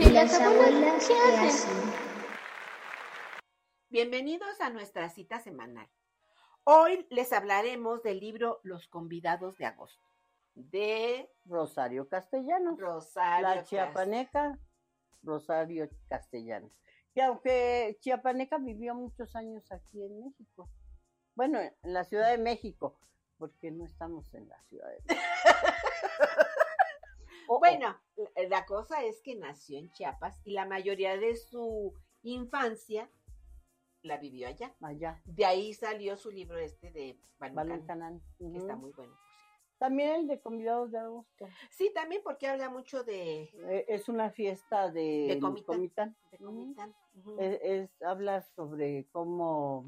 ¿Y las abuelas qué hacen? Bienvenidos a nuestra cita semanal. Hoy les hablaremos del libro Los convidados de agosto de Rosario Castellanos. Rosario. La chiapaneca Rosario Castellanos. Que aunque chiapaneca vivió muchos años aquí en México. Bueno, en la Ciudad de México, porque no estamos en la Ciudad de México. Oh, oh, Bueno, la- cosa es que nació en Chiapas y la mayoría de su infancia la vivió allá. allá, De ahí salió su libro este de Balucán, Balucanán. que está muy bueno. También el de convidados de agosto. Sí, también porque habla mucho de, Eh, es una fiesta de, De Comitán. Comitán. de. Comitán. Ujú. es, es- habla sobre cómo,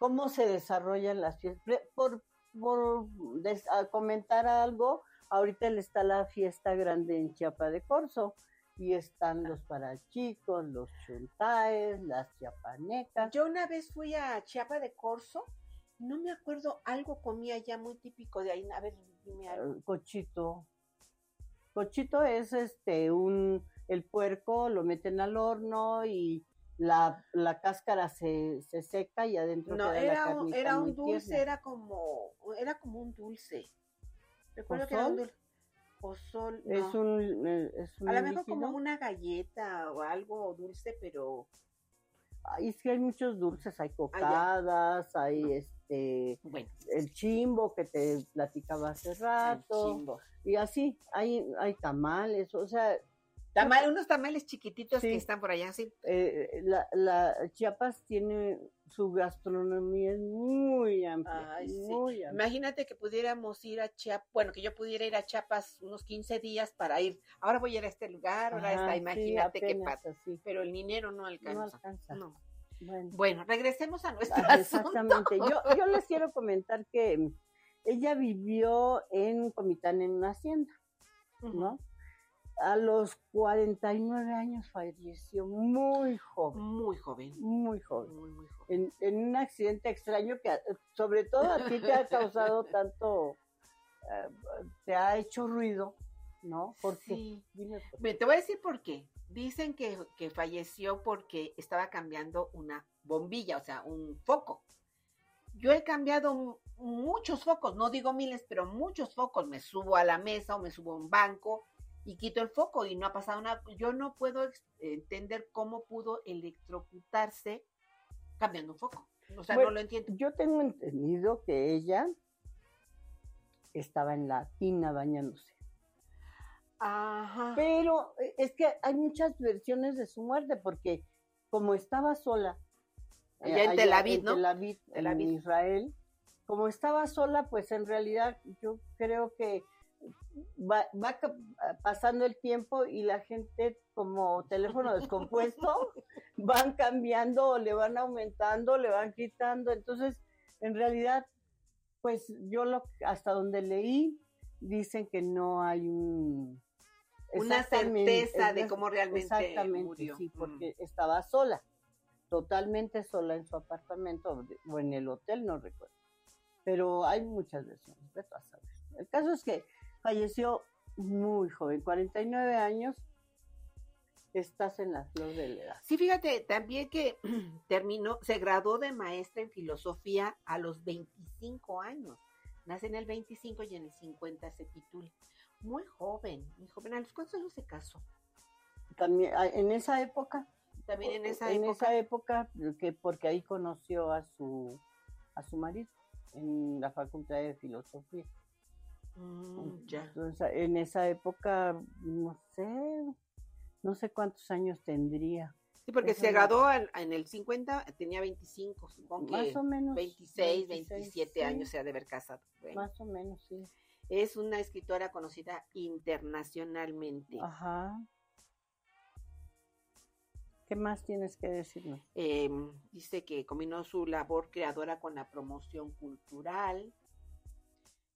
cómo se desarrollan las fiestas. Por, por des- a comentar algo, ahorita le está la fiesta grande en Chiapa de Corzo y están los parachicos, los chuntaes, las chiapanecas. Yo una vez fui a Chiapa de Corzo, no me acuerdo, algo comía ya muy típico de ahí. A ver, dime algo. Cochito. Cochito es este un el puerco lo meten al horno y la, la cáscara se, se seca y adentro No, queda la era un, era muy un dulce, tierna. era como, era como un dulce. Recuerdo que era un dulce. Pozol, Es un, eh, es un A lo mejor como una galleta o algo dulce, pero Ay, es que hay muchos dulces, hay cocadas, hay este bueno. el chimbo que te platicaba hace rato chimbo. y así hay hay tamales, o sea, Tamal- unos tamales chiquititos Sí. que están por allá, sí. eh, la, la Chiapas tiene su gastronomía es muy amplia, Ay, sí. muy amplia. Imagínate que pudiéramos ir a Chiapas, bueno, que yo pudiera ir a Chiapas unos 15 días para ir. Ahora voy a ir a este lugar, ahora Ajá, esta, sí, imagínate qué pasa. así. Pero el dinero no No alcanza. alcanza. No. Bueno. Bueno, regresemos a nuestro Ah, asunto. Exactamente. Yo, yo les quiero comentar que ella vivió en Comitán en una hacienda, ¿no? A los 49 años falleció muy joven, Muy joven. muy joven. Muy, muy joven. En, en un accidente extraño que sobre todo a ti te ha causado tanto, eh, te ha hecho ruido, ¿no? Porque, Sí. dime por qué. Te voy a decir por qué. Dicen que, que falleció porque estaba cambiando una bombilla, o sea, un foco. Yo he cambiado mu- muchos focos, no digo miles, pero muchos focos. Me subo a la mesa o me subo a un banco y quito el foco y no ha pasado nada. Yo no puedo entender cómo pudo electrocutarse cambiando un foco. O sea, Bueno, no lo entiendo. Yo tengo entendido que ella estaba en la tina bañándose. Ajá. Pero eh, es que hay muchas versiones de su muerte, porque como estaba sola, eh, Allá en Tel Aviv, en ¿no? Tel Aviv, Tel en Aviv. Israel, como estaba sola, pues en realidad yo creo que va, va pasando el tiempo y la gente como teléfono descompuesto van cambiando, le van aumentando, le van quitando, entonces en realidad, pues yo lo hasta donde leí dicen que no hay un Una certeza de cómo realmente Exactamente, murió. sí, Mm. porque estaba sola, totalmente sola en su apartamento o en el hotel, no recuerdo. Pero hay muchas versiones, vete a saber. El caso es que falleció muy joven, 49 años, estás en la flor de la edad. Sí, fíjate, también que terminó, se graduó de maestra en filosofía a los 25 años. Nace en el 25 y en el 50 se titula. Muy joven, muy joven. ¿A los cuántos años se casó? También ah, en esa época, También en esa en época. esa época, que porque ahí conoció a su a su marido en la Facultad de Filosofía. Mm, ya. Entonces, en esa época, no sé, no sé cuántos años tendría. Sí, porque Eso se graduó en el 50, tenía 25, supongo que Más o menos. 26, 26, 27 sí, años se ha de haber casado. Bueno, Más o menos, sí. es una escritora conocida internacionalmente. Ajá. ¿Qué más tienes que decirnos? Eh, dice que combinó su labor creadora con la promoción cultural,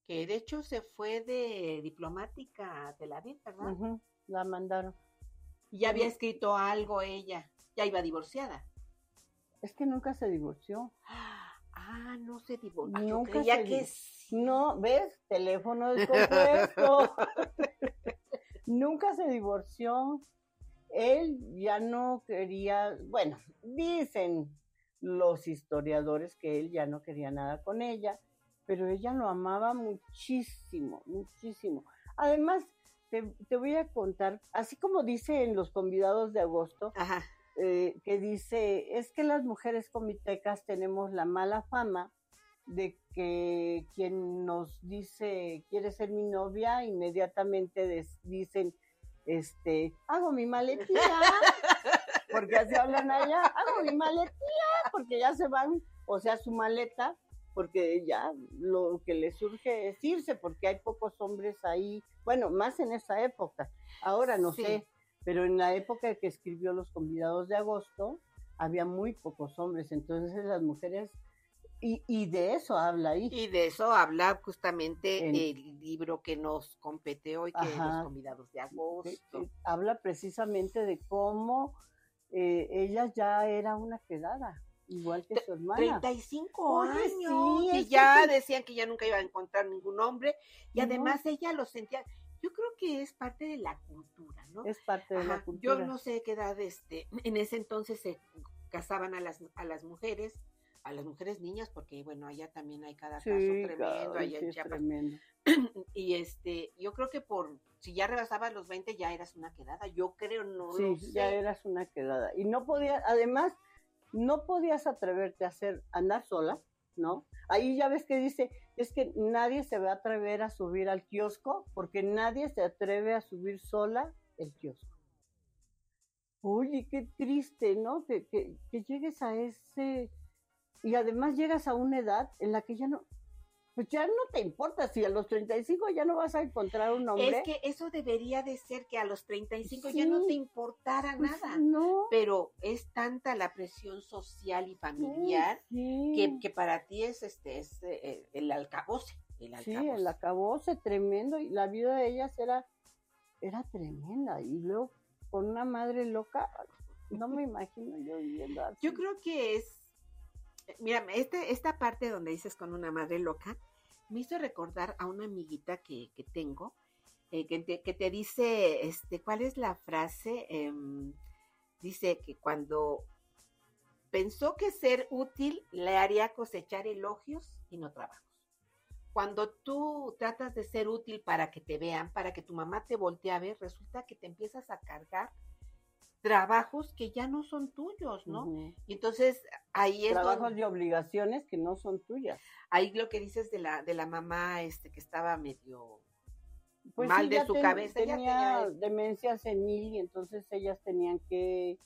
que de hecho se fue de diplomática a Tel Aviv, ¿verdad? La mandaron. Y ya había escrito algo ella, ya iba divorciada. Es que nunca se divorció. Ah, no se divorció. Yo Nunca creía se que di- sí. No, ¿ves? Teléfono descompuesto. nunca se divorció. él ya no quería, bueno, dicen los historiadores que él ya no quería nada con ella, pero ella lo amaba muchísimo, muchísimo. Además, te, voy a contar, así como dice en los convidados de agosto, eh, que dice, es que las mujeres comitecas tenemos la mala fama de que quien nos dice quiere ser mi novia, inmediatamente dicen, este, hago mi maletía, porque así hablan allá, hago mi maletía, porque ya se van, o sea, su maleta, porque ya lo que le surge es irse, porque hay pocos hombres ahí, bueno, más en esa época, ahora no sé, pero en la época que escribió Los convidados de agosto, había muy pocos hombres, entonces las mujeres y, de eso habla ahí. Y de eso habla justamente el libro que nos compete hoy, que es Los Convidados de Agosto. habla precisamente de cómo eh, ella ya era una quedada, igual que su hermana. 35 años. y ya decían que ya nunca iba a encontrar ningún hombre. Y además ella lo sentía. Yo creo que es parte de la cultura, ¿no? Es parte de la cultura. Yo no sé qué edad, este, en ese entonces se casaban a las, a las mujeres a las mujeres niñas, porque bueno, allá también hay cada caso tremendo, allá en Y este, yo creo que por, si ya rebasabas los 20 ya eras una quedada, yo creo, no sí, ya eras una quedada. Y no podías, además, no podías atreverte a hacer, andar sola, ¿no? Ahí ya ves que dice, es que nadie se va a atrever a subir al kiosco, porque nadie se atreve a subir sola el kiosco. Oye, qué triste, ¿no? que, que llegues a ese y además llegas a una edad en la que ya no, pues ya no te importa si a los 35 ya no vas a encontrar un hombre. Es que eso debería de ser que a los 35 ya no te importara pues nada. No. Pero es tanta la presión social y familiar que, que, para ti es este es eh, el alcaboce. El Sí, el alcaboce tremendo. Y la vida de ellas era, era tremenda. Y luego con una madre loca, no me imagino yo viviendo así. Yo creo que es mira, este, esta parte donde dices con una madre loca, me hizo recordar a una amiguita que, tengo, eh, que, te, dice, este, ¿cuál es la frase? Em, dice que cuando pensó que ser útil le haría cosechar elogios y no trabajos. Cuando tú tratas de ser útil para que te vean, para que tu mamá te voltee a ver, resulta que te empiezas a cargar trabajos que ya no son tuyos, ¿no? Y entonces ahí es trabajos y obligaciones que no son tuyas. Ahí lo que dices de la de la mamá este que estaba medio pues mal de su cabeza, tenía, demencia senil y entonces ellas tenían que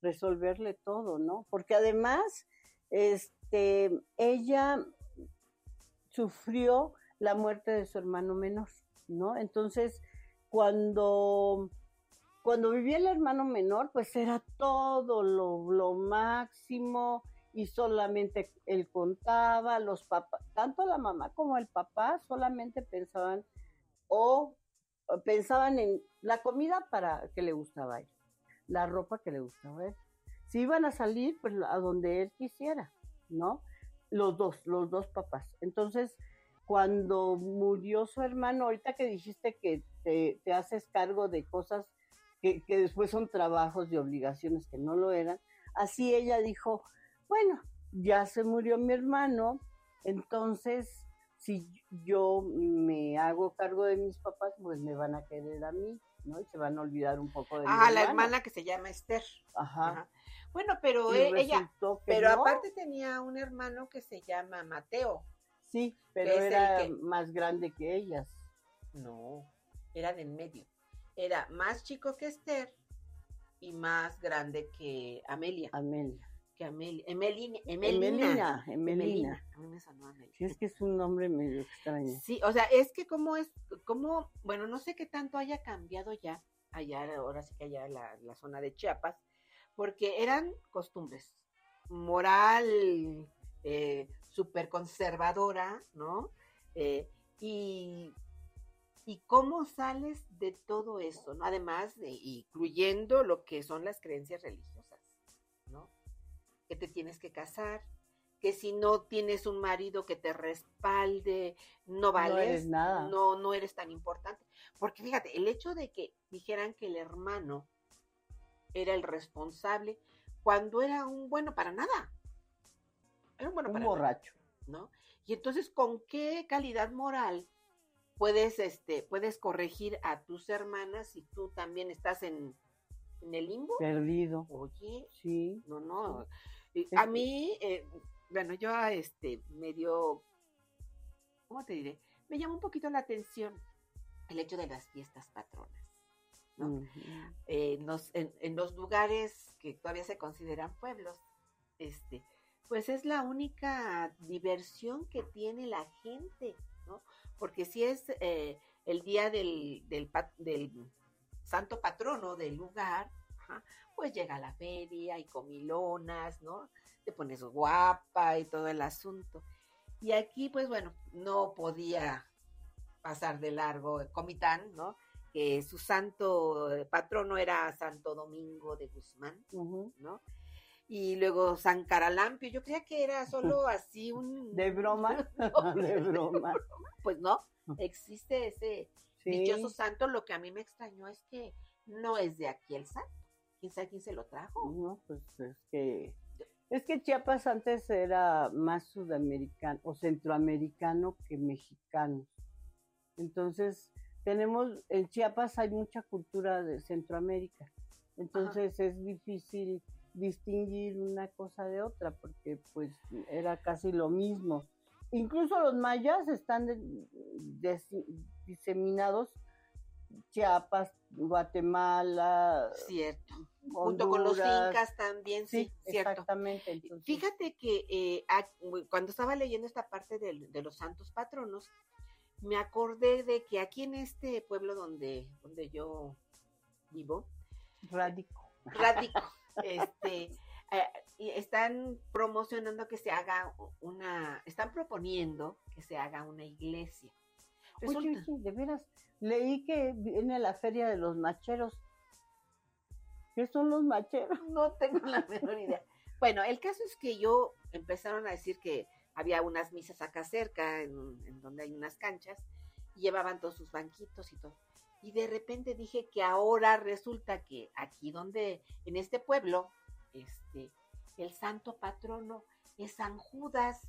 resolverle todo, ¿no? Porque además este ella sufrió la muerte de su hermano menor, ¿no? Entonces, cuando cuando vivía el hermano menor, pues era todo lo, máximo y solamente él contaba, los papás, tanto la mamá como el papá solamente pensaban o pensaban en la comida para que le gustaba a la ropa que le gustaba a. Si iban a salir, pues a donde él quisiera, ¿no? Los dos, los dos papás. Entonces, cuando murió su hermano, ahorita que dijiste que te, te haces cargo de cosas que, después son trabajos y obligaciones que no lo eran. Así ella dijo, bueno, ya se murió mi hermano, entonces si yo me hago cargo de mis papás, pues me van a querer a mí, ¿no? Y se van a olvidar un poco de Ah, la hermana que se llama Esther. Ajá. Bueno, pero e, ella, pero aparte tenía un hermano que se llama Mateo. Sí, pero era más grande que ellas. No, era de en medio era más chico que Esther y más grande que Amelia. Amelia. Que Amelia. Emelina. Emelina. Emelina. A mí me sonó Amelia. Sí, es que es un nombre medio extraño. Sí, o sea, es que como es, como, bueno, no sé qué tanto haya cambiado ya, allá, ahora sí que allá la, la zona de Chiapas, porque eran costumbres. Moral, eh, súper conservadora, ¿no? Eh, y ¿Y cómo sales de todo eso? ¿no? Además, de, incluyendo lo que son las creencias religiosas, ¿no? Que te tienes que casar, que si no tienes un marido que te respalde, no vales, no eres, nada. no, no eres tan importante. Porque fíjate, el hecho de que dijeran que el hermano era el responsable cuando era un bueno para nada. Era un bueno Un para nada, borracho. ¿no? Y entonces, ¿con qué calidad moral puedes, este, puedes corregir a tus hermanas si tú también estás en, en el limbo? Perdido. Oye, Sí. no, no. A mí, eh, bueno, yo este me dio, ¿cómo te diré? Me llamó un poquito la atención el hecho de las fiestas patronas. ¿no? Eh, nos- en, en los lugares que todavía se consideran pueblos, este, pues es la única diversión que tiene la gente, ¿no? Porque si es eh, el día del, del, santo patrono del lugar, ajá, pues llega la feria y comilonas, ¿no? Te pones guapa y todo el asunto. Y aquí, pues bueno, no podía pasar de largo Comitán, ¿no? Que su santo eh, patrono era Santo Domingo de Guzmán. ¿no? Y luego San Caralampio, yo creía que era solo así un... De broma. de broma. Pues no, existe ese Sí. dichoso santo, lo que a mí me extrañó es que no es de aquí el santo. ¿Quién sabe quién se lo trajo? No, pues es que es que Chiapas antes era más sudamericano o centroamericano que mexicano. Entonces, tenemos en Chiapas hay mucha cultura de Centroamérica. Entonces es difícil distinguir una cosa de otra porque pues era casi lo mismo. Incluso los mayas están de- des- diseminados Chiapas, Guatemala, Cierto. Junto con los incas también, sí, Sí, cierto. exactamente. Entonces, Fíjate que eh, cuando estaba leyendo esta parte del- de, los santos patronos, me acordé de que aquí en este pueblo donde, donde yo vivo, radico. radico, este, eh, y están promocionando que se haga una, están proponiendo que se haga una iglesia. Resulta- oye, de veras, leí que viene la feria de los macheros. ¿Qué son los macheros? No tengo la menor idea. Bueno, el caso es que yo empezaron a decir que había unas misas acá cerca, en, en donde hay unas canchas, y llevaban todos sus banquitos y todo. Y de repente dije que ahora resulta que aquí donde, en este pueblo, este, el santo patrono es San Judas.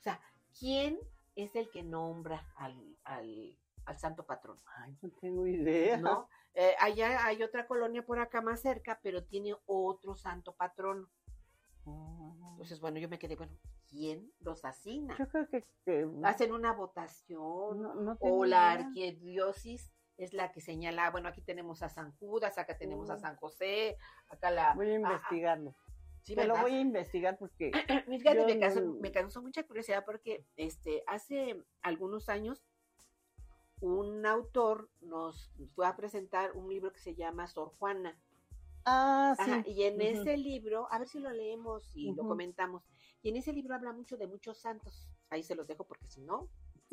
O sea, ¿quién es el que nombra al, al, al santo patrono? Ay, no tengo idea. ¿no? Eh, allá hay otra colonia por acá más cerca, pero tiene otro santo patrono. Ah, Entonces, bueno, yo me quedé, bueno, ¿quién los asigna? Yo creo que, que Hacen una votación no, no tengo o la idea. arquidiócesis es la que señala, bueno, aquí tenemos a San Judas, acá tenemos a Mm. San José, acá la... Voy a investigarlo. sí, Te lo voy a investigar porque Fíjate, Yo me, causó, me causó mucha curiosidad porque este, hace algunos años un autor nos fue a presentar un libro que se llama Sor Juana. Ah, sí. Ajá, y en ese libro, a ver si lo leemos y lo comentamos. Y en ese libro habla mucho de muchos santos. Ahí se los dejo porque si no,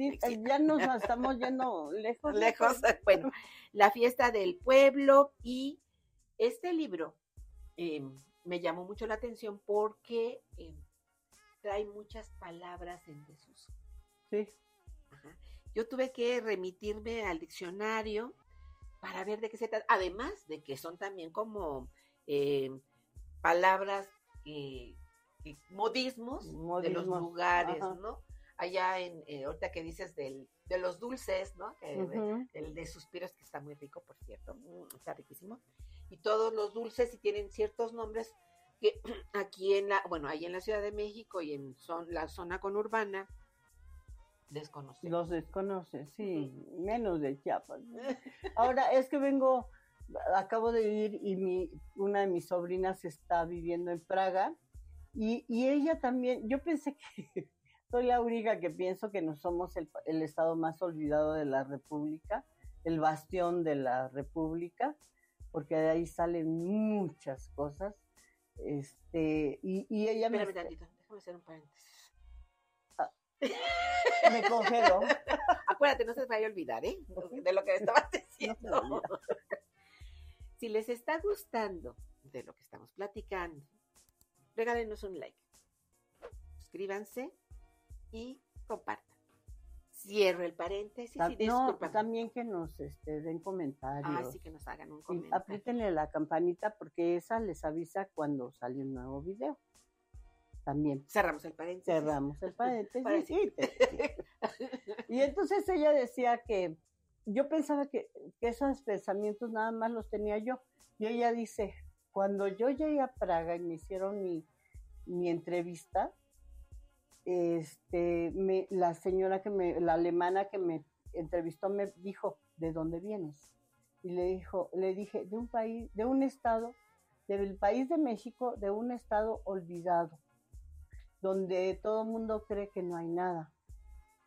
Sí, eh, ya nos estamos yendo lejos. lejos. Bueno, la fiesta del pueblo y este libro eh, me llamó mucho la atención porque eh, trae muchas palabras en desuso. Sí. Ajá. Yo tuve que remitirme al diccionario para ver de qué se trata, además de que son también como eh, palabras que, que- modismos, de los lugares, ajá. ¿no? Allá en, eh, ahorita que dices del, de los dulces, ¿no? Que- el de suspiros, que está muy rico, por cierto, mm, está riquísimo. Y todos los dulces y tienen ciertos nombres que aquí en la, bueno, ahí en la Ciudad de México y en son, la zona conurbana, desconocemos. Los desconoces, sí, menos de Chiapas. Ahora es que vengo, acabo de ir y mi, una de mis sobrinas está viviendo en Praga y, y ella también, yo pensé que soy la única que pienso que no somos el, el estado más olvidado de la República, el bastión de la República, porque de ahí salen muchas cosas. Este, y, y ella me, Espérame tantito, déjame hacer un paréntesis. me congelo. Acuérdate, no se te vaya a olvidar, ¿eh? De lo que estabas diciendo. si les está gustando de lo que estamos platicando, regálenos un like. Suscríbanse y compartan. Cierro el paréntesis Ta- y no, también que nos este, den comentarios. Ah, sí que nos hagan un comentario. apriétenle la campanita porque esa les avisa cuando sale un nuevo video. También Cerramos el paréntesis. cerramos el paréntesis. Sí. Y entonces ella decía que yo pensaba que, que esos pensamientos nada más los tenía yo. Y ella dice, cuando yo llegué a Praga y me hicieron mi, mi entrevista, este, me, la señora que me, la alemana que me entrevistó me dijo, ¿de dónde vienes? Y le dijo, le dije, de un país, de un estado, del país de México, de un estado olvidado, donde todo el mundo cree que no hay nada,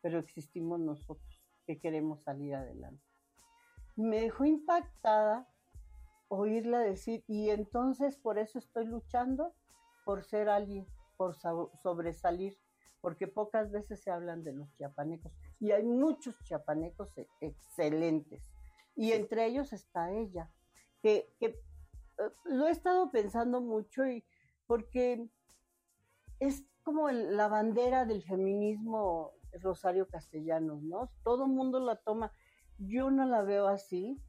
pero existimos nosotros que queremos salir adelante. Me dejó impactada oírla decir, y entonces por eso estoy luchando por ser alguien, por so- sobresalir, porque pocas veces se hablan de los chiapanecos, y hay muchos chiapanecos e- excelentes, y entre ellos está ella, que, que, eh, lo he estado pensando mucho, y porque es como el- la bandera del feminismo Rosario Castellanos, ¿no? Todo el mundo la toma. Yo no la veo así,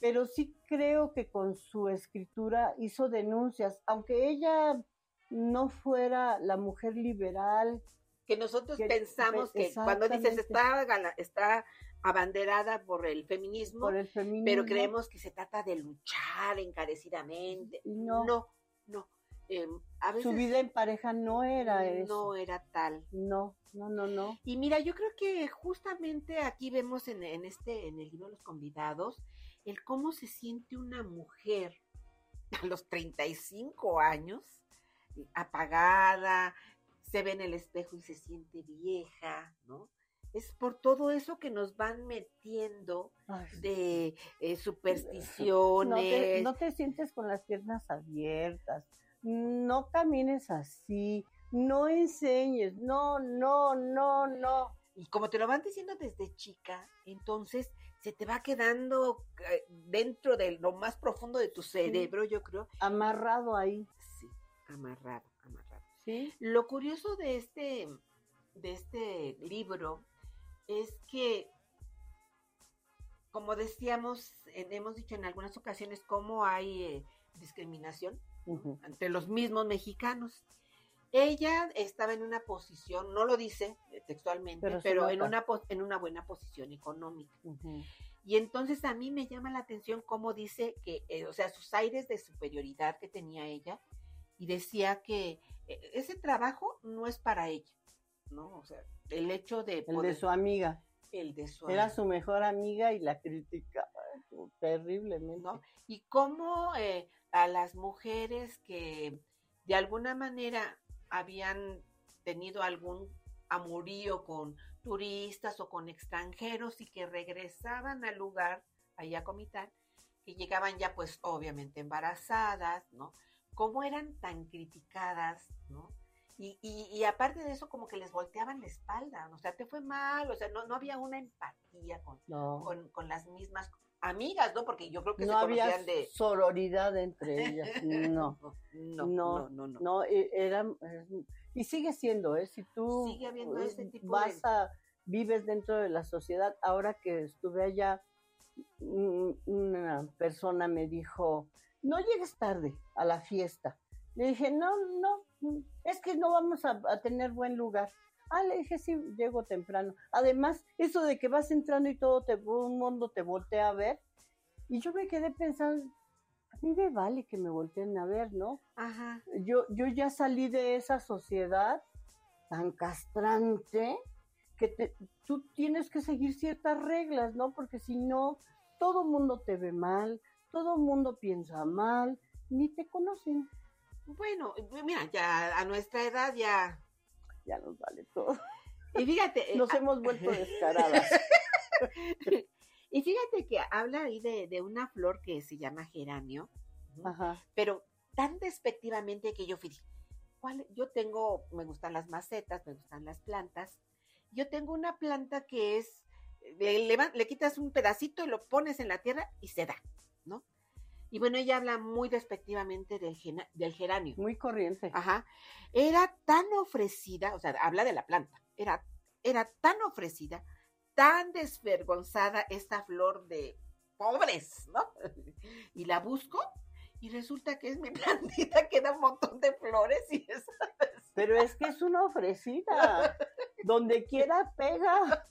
pero sí creo que con su escritura hizo denuncias, aunque ella no fuera la mujer liberal, que nosotros Que- pensamos pe- que cuando dices está, está abanderada por el feminismo, por el feminismo. pero creemos que se trata de luchar encarecidamente. No. no. no. Eh, a veces su vida en pareja no era eso. no era tal. No, no, no, no. Y mira, yo creo que justamente aquí vemos en, en este, en el libro de los convidados, el cómo se siente una mujer a los 35 años, apagada, se ve en el espejo y se siente vieja, ¿no? Es por todo eso que nos van metiendo Ay, de eh, no, supersticiones. te, no te sientes con las piernas abiertas, no camines así, no enseñes, no, no, no, no. Y como te lo van diciendo desde chica, entonces se te va quedando eh, dentro de lo más profundo de tu cerebro, yo creo. Amarrado ahí, amarrado, amarrado. ¿sí? Lo curioso de este, de este libro es que, como decíamos, hemos dicho en algunas ocasiones, cómo hay eh, discriminación entre los mismos mexicanos. Ella estaba en una posición, no lo dice eh, textualmente, Pero en, una, en una buena posición económica. Y entonces a mí me llama la atención cómo dice que, eh, o sea, sus aires de superioridad que tenía ella, y decía que eh, ese trabajo no es para ella, ¿no? O sea, el hecho de El de su amiga, el de su era amiga, su mejor amiga y la criticaba terriblemente. ¿no? Y cómo eh, a las mujeres que de alguna manera habían tenido algún amorío con turistas o con extranjeros y que regresaban al lugar, allá a Comitán, que llegaban ya pues obviamente embarazadas, ¿no? Cómo eran tan criticadas, ¿no? Y, y, y aparte de eso, como que les volteaban la espalda, o sea, te fue mal, o sea, no, no había una empatía con, No, con, con las mismas amigas, ¿no? Porque yo creo que no se había conocían de... sororidad entre ellas, no. no, No, no, no, no. No, e- era, y sigue siendo, ¿eh? Si tú Sigue habiendo ese tipo vas de- a, vives dentro de la sociedad, ahora que estuve allá, una persona me dijo, no llegues tarde a la fiesta. Le dije, no, no, es que no vamos a, a tener buen lugar. Ah, le dije, sí, llego temprano. Además, eso de que vas entrando y todo te, un mundo te voltea a ver. Y yo me quedé pensando, a mí me vale que me volteen a ver, ¿no? Ajá. yo, yo ya salí de esa sociedad tan castrante que te- tú tienes que seguir ciertas reglas, ¿no? Porque si no, todo mundo te ve mal, todo mundo piensa mal, ni te conocen, Bueno, mira, ya a nuestra edad ya... ya nos vale todo. Y fíjate... eh, Nos a- hemos vuelto descaradas. y fíjate que habla ahí de, de una flor que se llama geranio. Ajá. pero tan despectivamente que yo fui, ¿cuál? Yo tengo, me gustan las macetas, me gustan las plantas. Yo tengo una planta que es, le, le quitas un pedacito y lo pones en la tierra y se da, ¿no? Y bueno, ella habla muy despectivamente del, gena- del geranio. Muy corriente. Ajá. Era tan ofrecida, o sea, habla de la planta, era, era tan ofrecida tan desvergonzada esta flor de pobres, ¿no? Y la busco y resulta que es mi plantita que da un montón de flores y. Pero es que es una ofrecida. Donde quiera pega.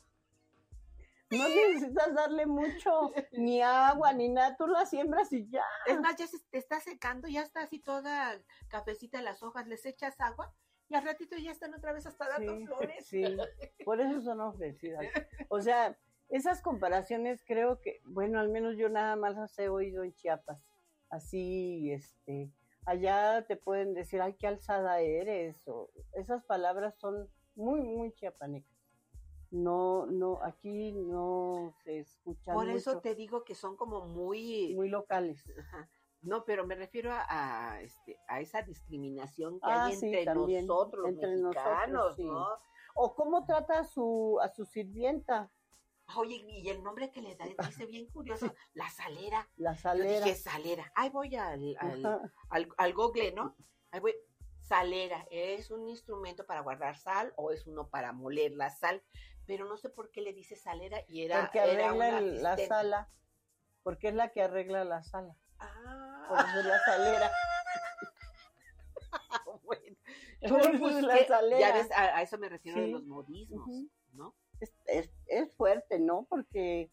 No necesitas darle mucho, ni agua, ni nada, tú la siembras y ya. Es más, ya se te está secando, ya está así toda cafecita las hojas, les echas agua y al ratito ya están otra vez hasta dando Sí, flores. sí, por eso son ofrecidas. O sea, esas comparaciones creo que, bueno, al menos yo nada más las he oído en Chiapas. Así, este, allá te pueden decir, ay, qué alzada eres, o esas palabras son muy, muy chiapanecas. No, no, aquí no se escuchan Por eso te digo que son como muy... muy locales. Ajá. No, pero me refiero a, a, este, a esa discriminación que Ah, hay sí, entre también, nosotros, los entre nosotros, mexicanos, sí. ¿no? O cómo trata a su, a su sirvienta, Oye, y el nombre que le da, dice bien curioso, la salera. la Yo salera. dije, salera. Ahí voy al, al, al, al Google, ¿no? Ahí voy. Salera, ¿es un instrumento para guardar sal o es uno para moler la sal? Pero no sé por qué le dice salera y era, porque arregla el- la sala, porque es la que arregla la sala, Ah, por eso es la salera. bueno. La salera. ya ves, a, a eso me refiero de Sí. los modismos. ¿no? Es, es, es fuerte, ¿no? Porque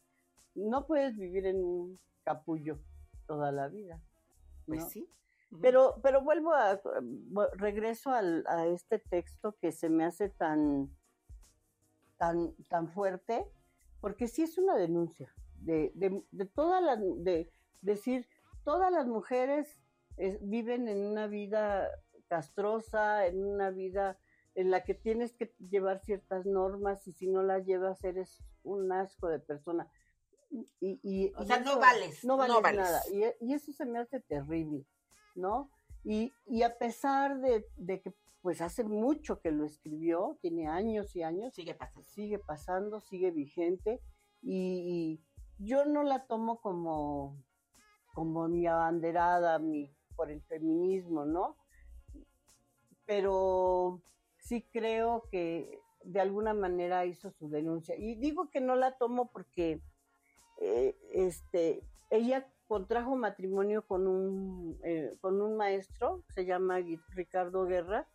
no puedes vivir en un capullo toda la vida. Pues sí. Pero, pero vuelvo a, vu- regreso al- a este texto que se me hace tan, tan, tan fuerte, porque sí es una denuncia de, de, de todas las, de decir, todas las mujeres eh, viven en una vida castrosa, en una vida en la que tienes que llevar ciertas normas y si no las llevas eres un asco de persona. Y, y- O y sea, no eso- vales, No no vales, vales. nada. Y, y eso se me hace terrible, ¿no? Y, y a pesar de, de que pues hace mucho que lo escribió, tiene años y años, Sigue pasando. sigue pasando, sigue vigente y, y yo no la tomo como, como mi abanderada mi, por el feminismo, ¿no? Pero sí creo que de alguna manera hizo su denuncia. Y digo que no la tomo porque eh, este, ella contrajo matrimonio con un, eh, con un maestro, se llama Ricardo Guerra,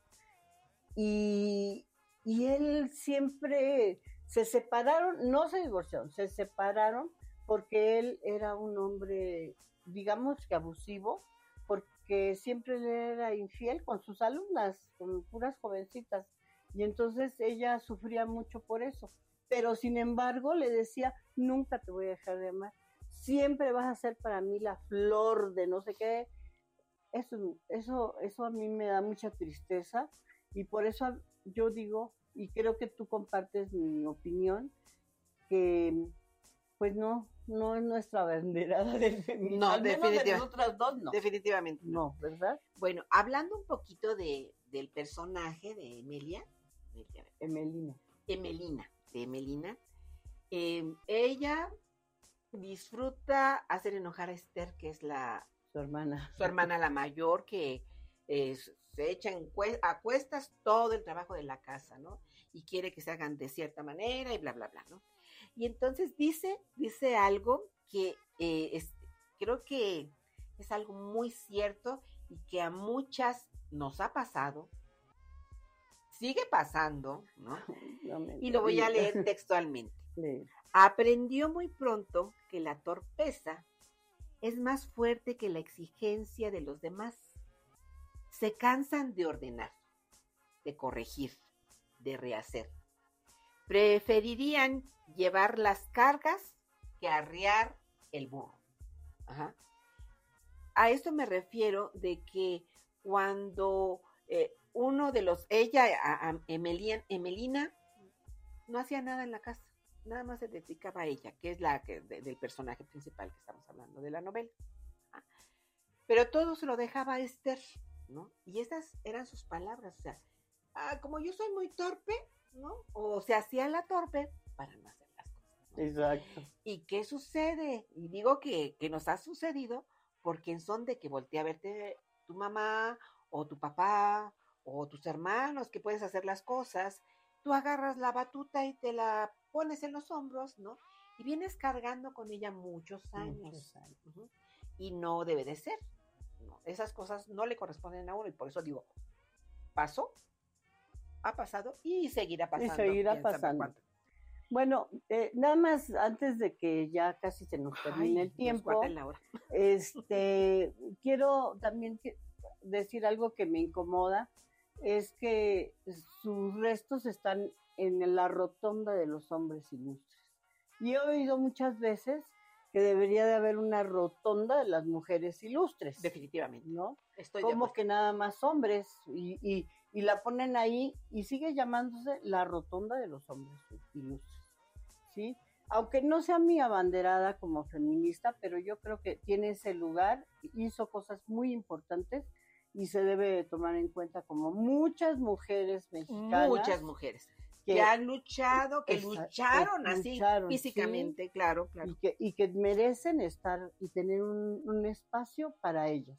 y, y él siempre se separaron, no se divorciaron, se separaron porque él era un hombre, digamos que abusivo, porque siempre le era infiel con sus alumnas, con puras jovencitas, y entonces ella sufría mucho por eso. Pero sin embargo le decía, nunca te voy a dejar de amar, siempre vas a ser para mí la flor de no sé qué. Eso, eso, eso a mí me da mucha tristeza y por eso yo digo, y creo que tú compartes mi opinión, que pues no, no es nuestra banderada del feminismo. No, menos de nosotras dos no. Definitivamente. No, ¿verdad? Bueno, hablando un poquito de, del personaje de Emelia, Emelia, Emelina. Emelina, de Emelina, eh, ella disfruta hacer enojar a Esther, que es la Su hermana. su hermana la mayor, que eh, se echa en cue- a cuestas todo el trabajo de la casa, ¿no? Y quiere que se hagan de cierta manera y bla, bla, bla, ¿no? Y entonces dice, dice algo que eh, es- creo que es algo muy cierto y que a muchas nos ha pasado, sigue pasando, ¿no? Y lo voy a leer textualmente. Aprendió muy pronto que la torpeza es más fuerte que la exigencia de los demás. Se cansan de ordenar, de corregir, de rehacer. Preferirían llevar las cargas que arriar el burro. A esto me refiero de que cuando eh, uno de los, ella, a- Emelian- Emelina, no hacía nada en la casa, nada más se dedicaba a ella, que es la que, de- del personaje principal que estamos hablando de la novela. Pero todo se lo dejaba a Esther, ¿no? Y esas eran sus palabras, o sea, ah, como yo soy muy torpe, ¿no? O se hacía la torpe para no hacer las cosas. ¿no? Exacto. ¿Y qué sucede? Y digo que, que nos ha sucedido porque en son de que voltea a verte tu mamá o tu papá o tus hermanos que puedes hacer las cosas, tú agarras la batuta y te la pones en los hombros, ¿no? Y vienes cargando con ella muchos años. Muchos años. Ujú. Y no debe de ser. Esas cosas no le corresponden a uno y por eso digo, pasó, ha pasado y seguirá pasando. seguirá quién sabe pasando. Bueno, eh, nada más antes de que ya casi se nos termine Ay, el tiempo, la hora. este, quiero también que- decir algo que me incomoda, es que sus restos están en la rotonda de los hombres ilustres. Y he oído muchas veces que debería de haber una rotonda de las mujeres ilustres, Definitivamente. ¿no? Estoy de Como acuerdo. que nada más hombres y, y- y la ponen ahí y sigue llamándose la rotonda de los hombres ilustres, ¿sí? Aunque no sea mi abanderada como feminista, pero yo creo que tiene ese lugar, hizo cosas muy importantes y se debe de tomar en cuenta como muchas mujeres mexicanas Muchas mujeres que, que han luchado, que Esa- lucharon que así lucharon, físicamente, claro, claro. y que, y que merecen estar y tener un, un espacio para ellas,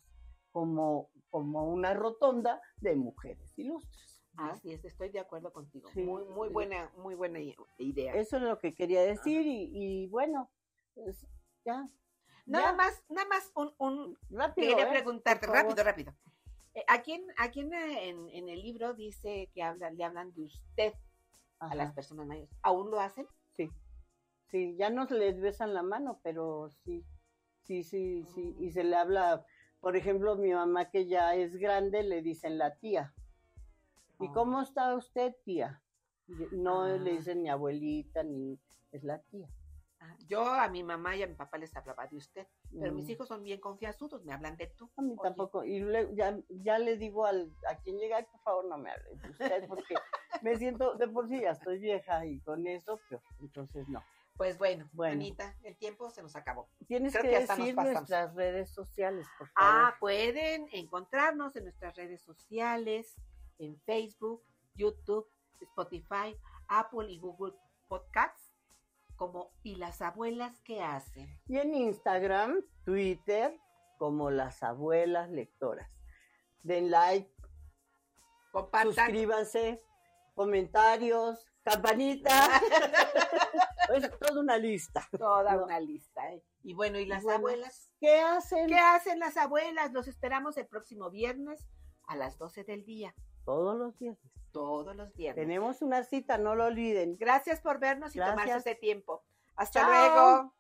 como, como una rotonda de mujeres ilustres. Así es, estoy de acuerdo contigo. Sí. Muy, muy buena, muy buena idea. Eso es lo que quería decir y, y bueno, pues ya. nada ya, más, nada más un, un rápido. quería ¿eh? preguntarte, rápido, rápido. Eh, Aquí, en, aquí en, en, en el libro dice que hablan, le hablan de usted a las personas mayores. ¿Aún lo hacen? sí, sí, ya no se les besan la mano, pero sí, sí, sí, sí, y se le habla, por ejemplo, mi mamá que ya es grande, le dicen la tía. ¿Y Oh. cómo está usted, tía? No Ah. le dicen ni abuelita, ni es la tía. Ah, Yo a mi mamá y a mi papá les hablaba de usted, pero mis Mm. hijos son bien confianzudos, me hablan de tú. A mí Oye, tampoco. Y luego ya, ya le digo al, a quien llega, "Ay, por favor no me hable de usted, porque me siento, de por sí ya estoy vieja y con eso, peor. Entonces no. Pues bueno, Bueno. Anita, el tiempo se nos acabó. Tienes Creo que que hasta decir nuestras redes sociales, por favor. Ah, pueden encontrarnos en nuestras redes sociales, en Facebook, YouTube, Spotify, Apple y Google Podcasts, como ¿Y las abuelas qué hacen? Y en Instagram, Twitter, como las abuelas lectoras. Den like, Compartan. suscríbanse, comentarios, campanita. es toda una lista. Toda No. una lista. ¿eh? Y bueno, ¿y las Bueno, abuelas? ¿Qué hacen? ¿Qué hacen las abuelas? Los esperamos el próximo viernes a las 12 del día, Todos los días. Todos los viernes. Tenemos una cita, no lo olviden. Gracias por vernos y tomarse este tiempo. Hasta Chao. luego.